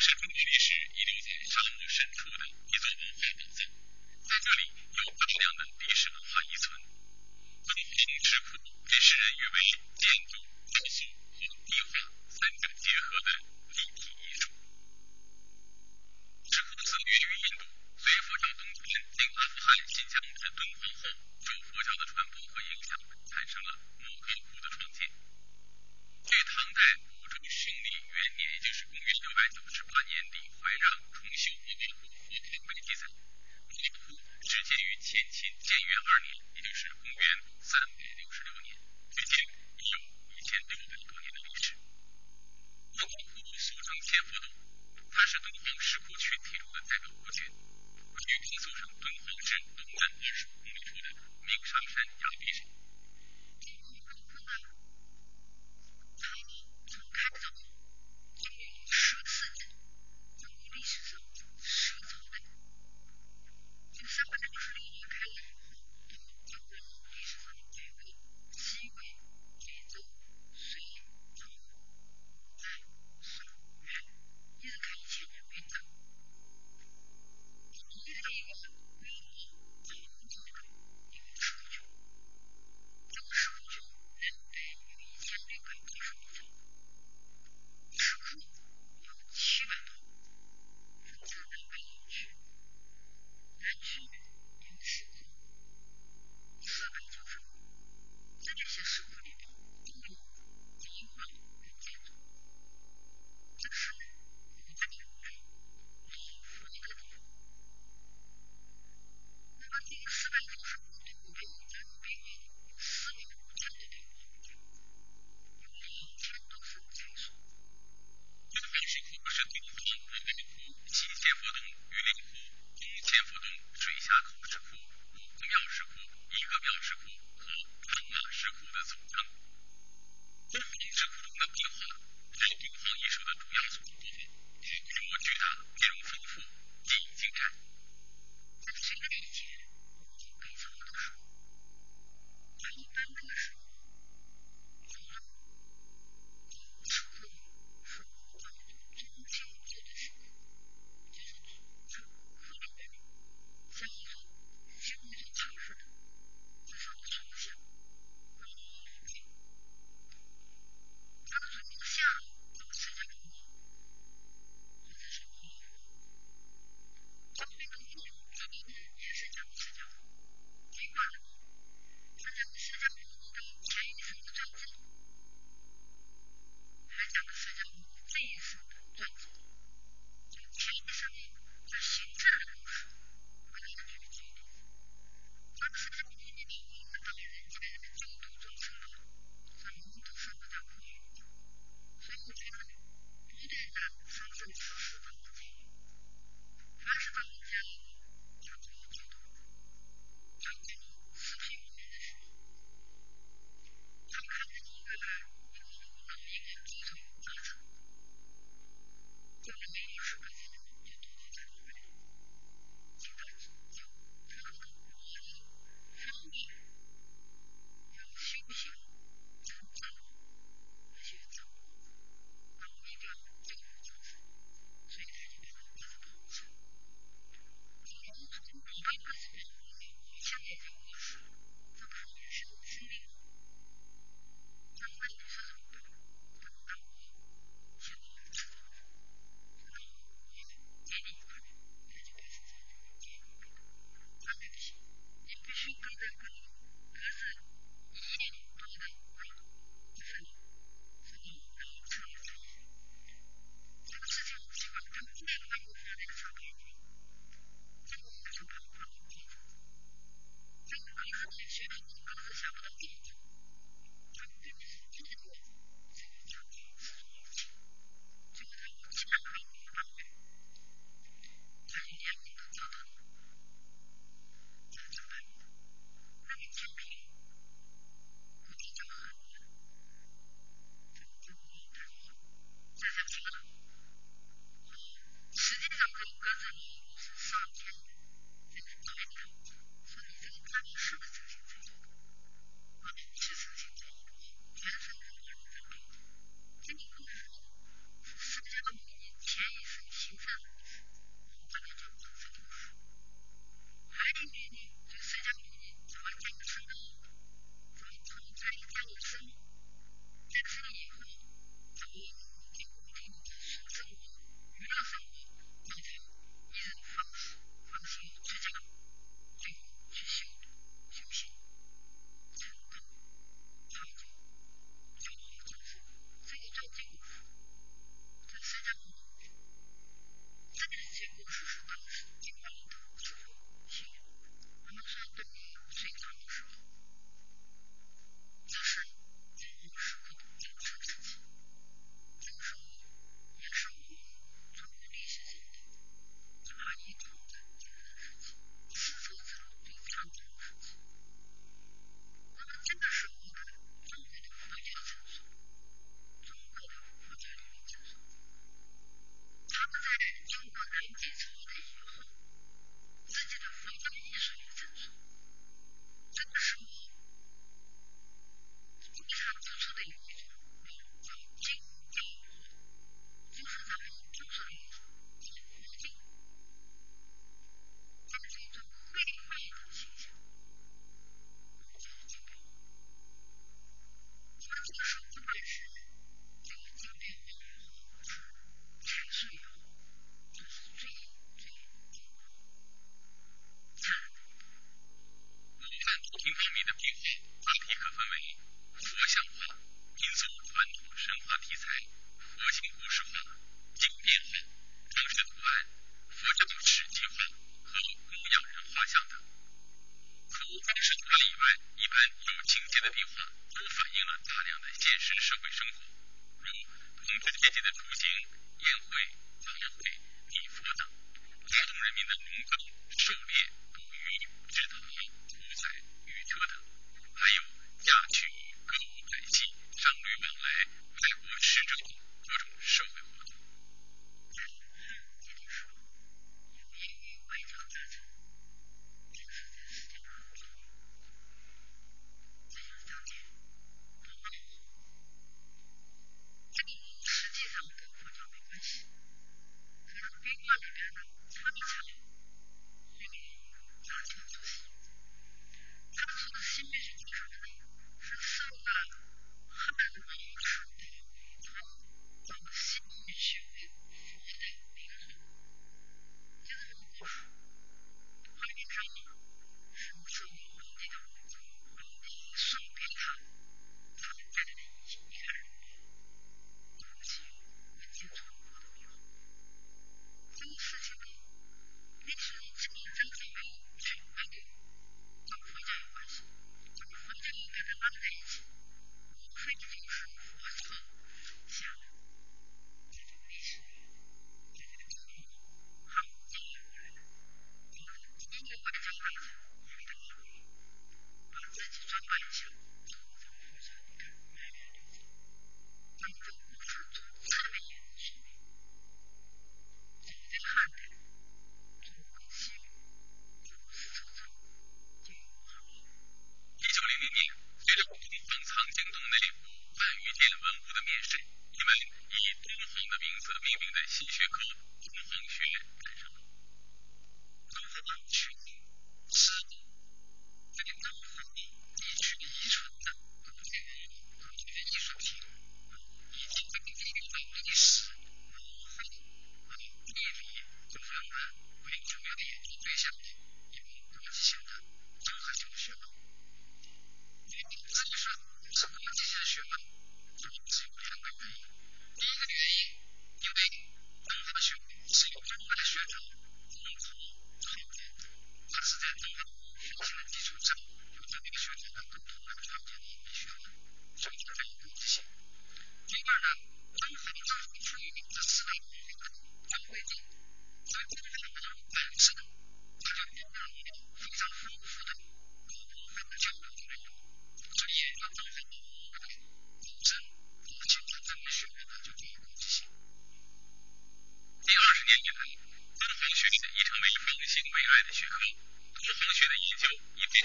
是中国历史遗留在沙漠深处的一座文化宝藏，在这里有大量的历史文化遗存。敦煌石窟被世人誉为建筑、雕塑和壁画三者结合的立体艺术。石窟寺源于印度，随佛教东传，经阿富汗、新疆的敦煌后。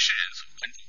question is,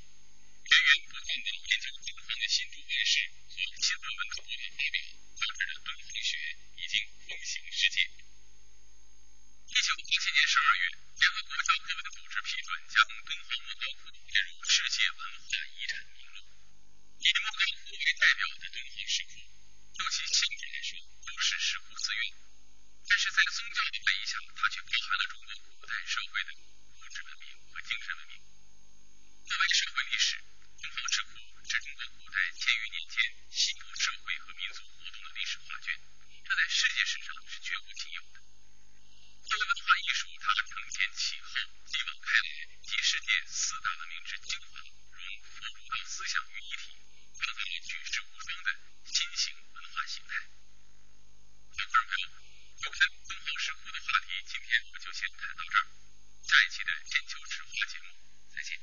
先谈到这儿下一期的金秋直播节目再见。